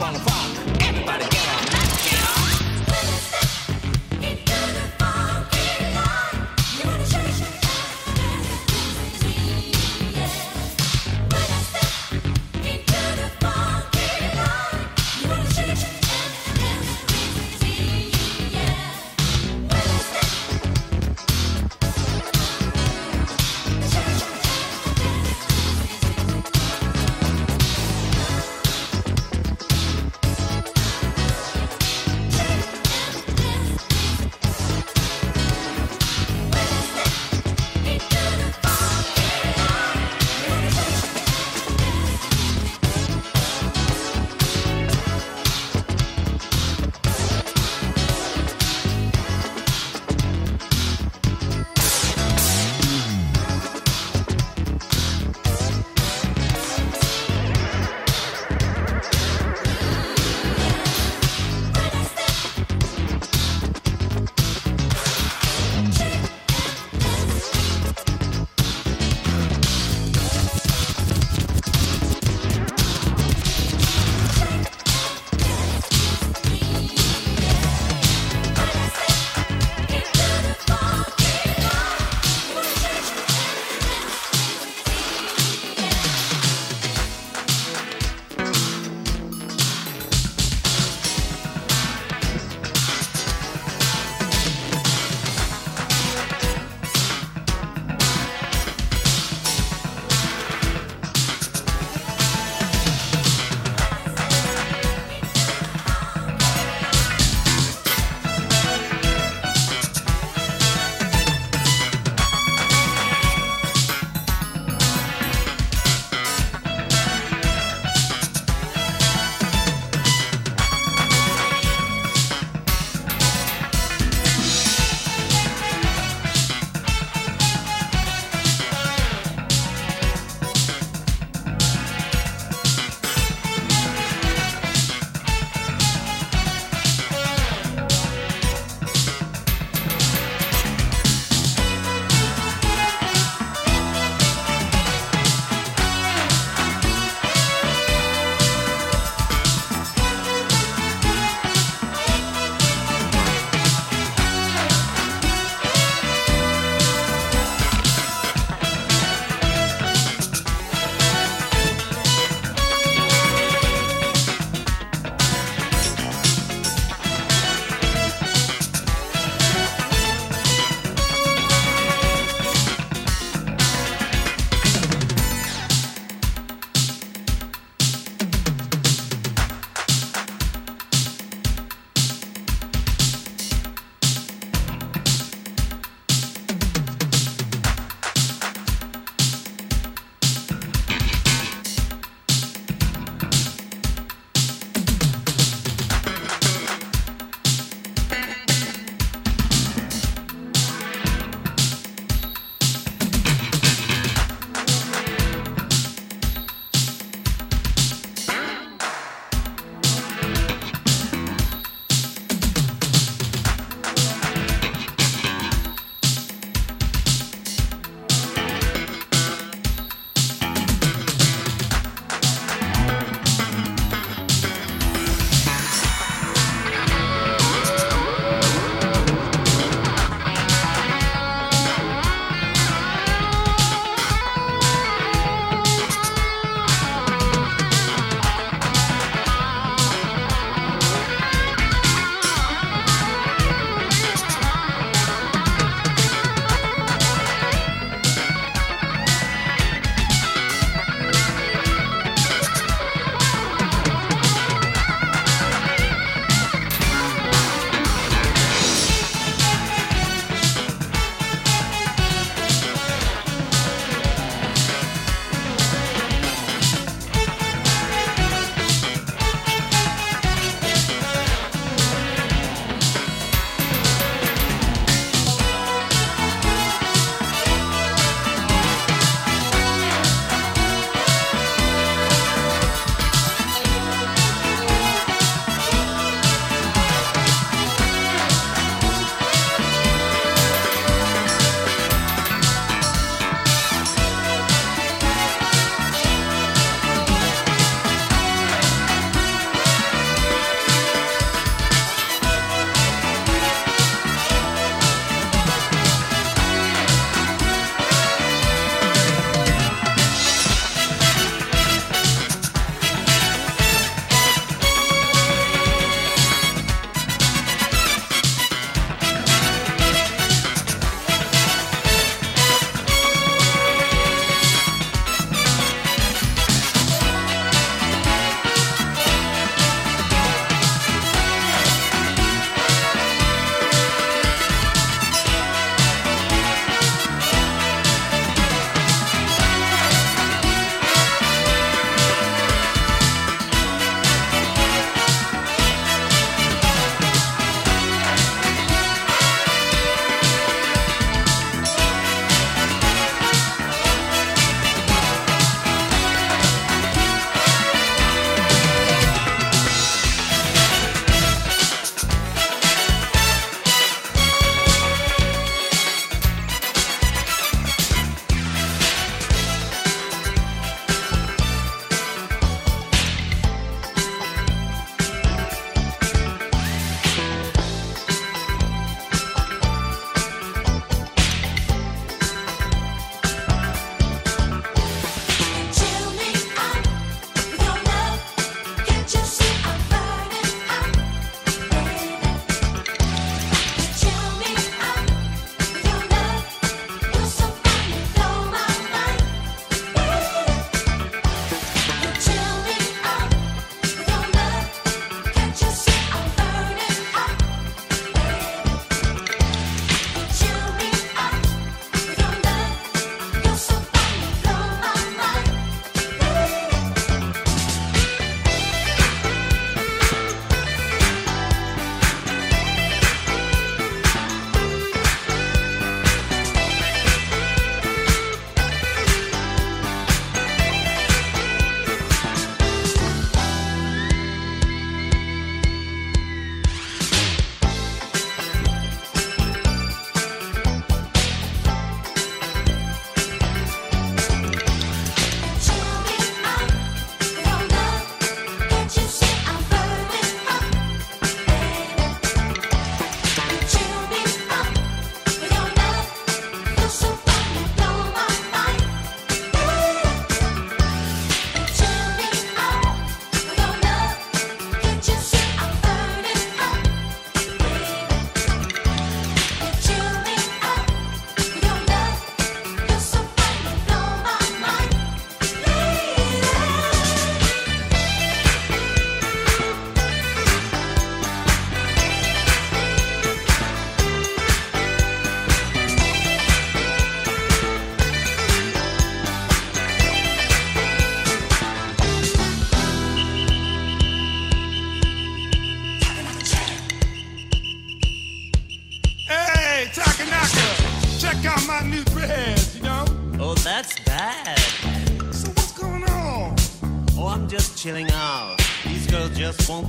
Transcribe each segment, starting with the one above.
wanna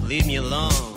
leave me alone.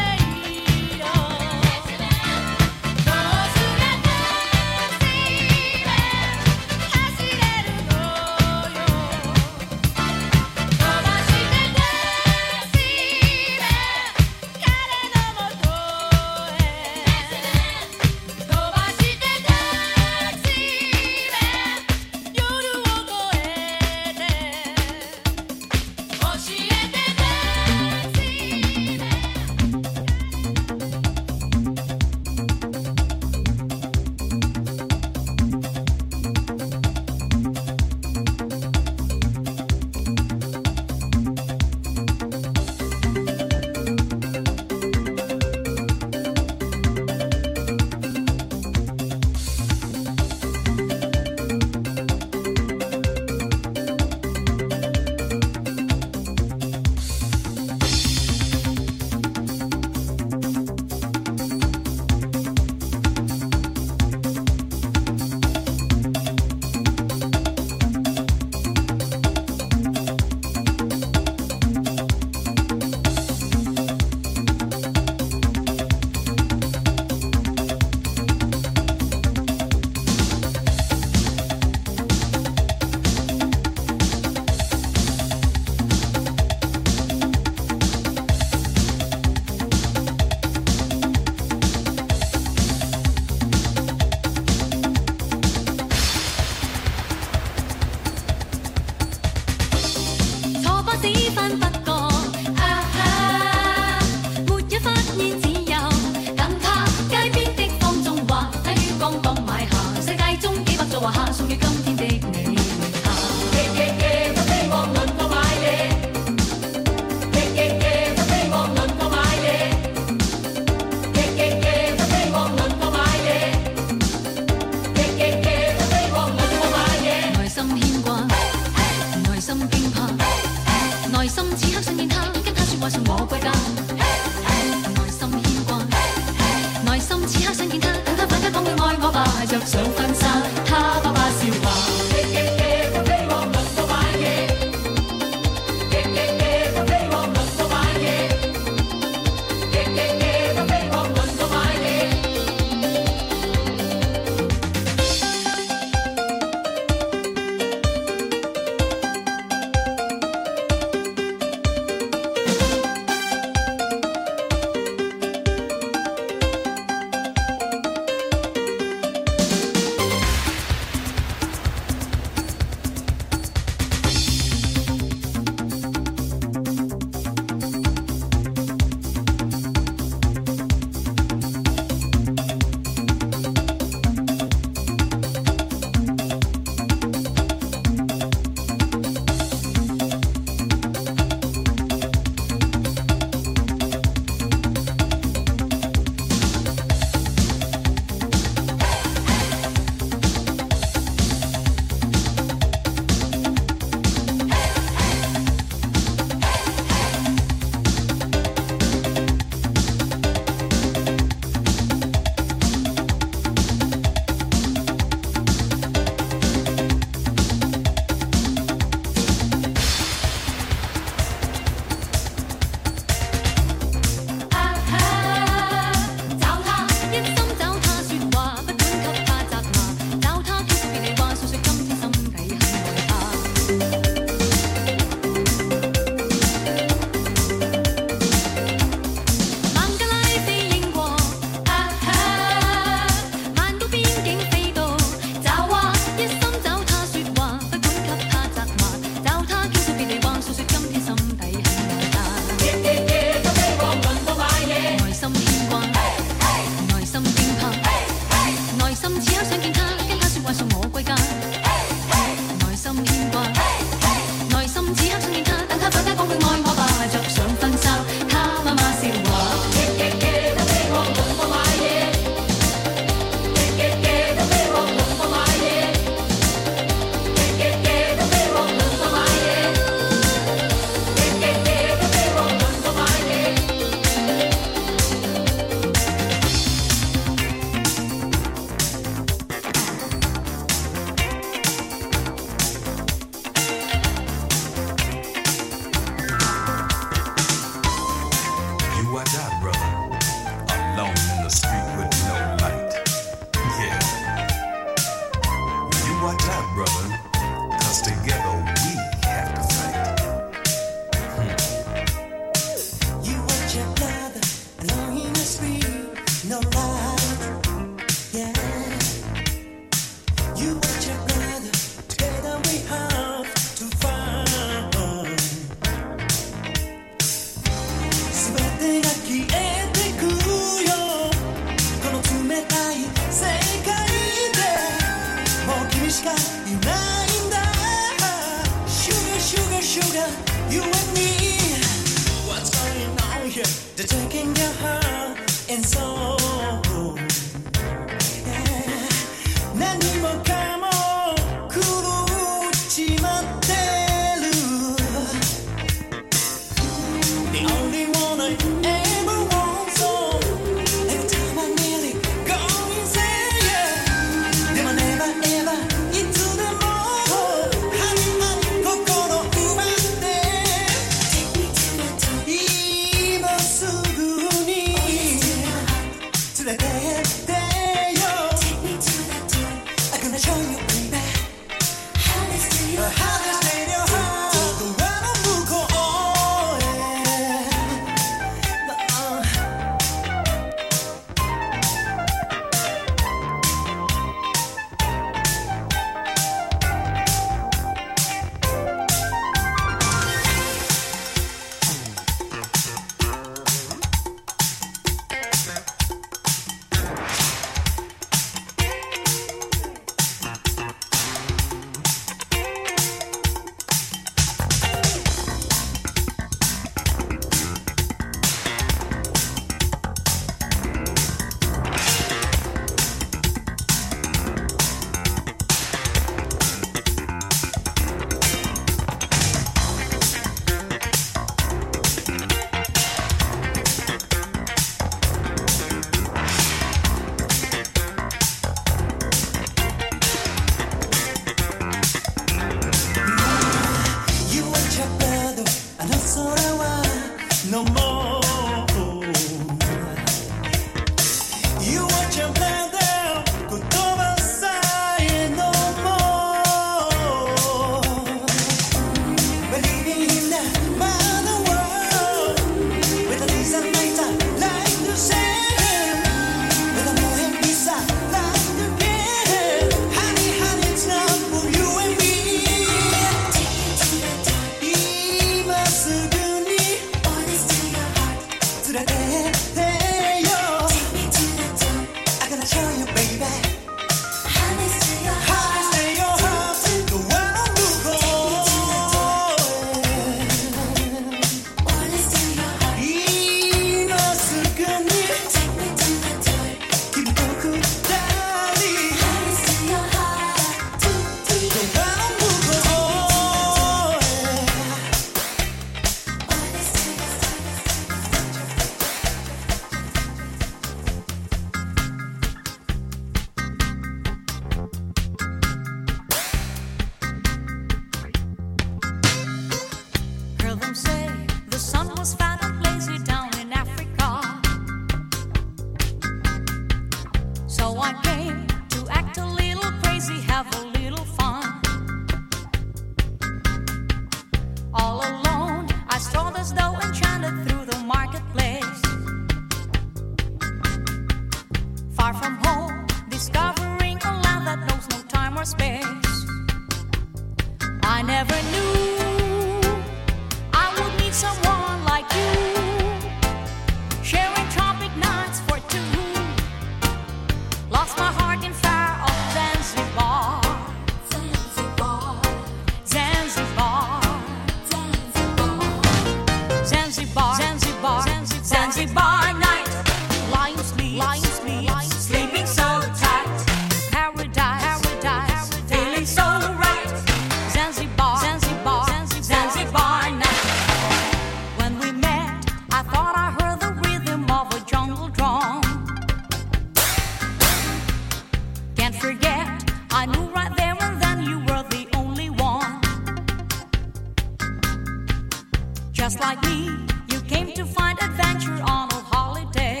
To find adventure on a holiday.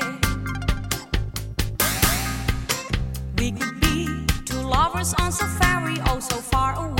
We could be two lovers on safari, oh so far away.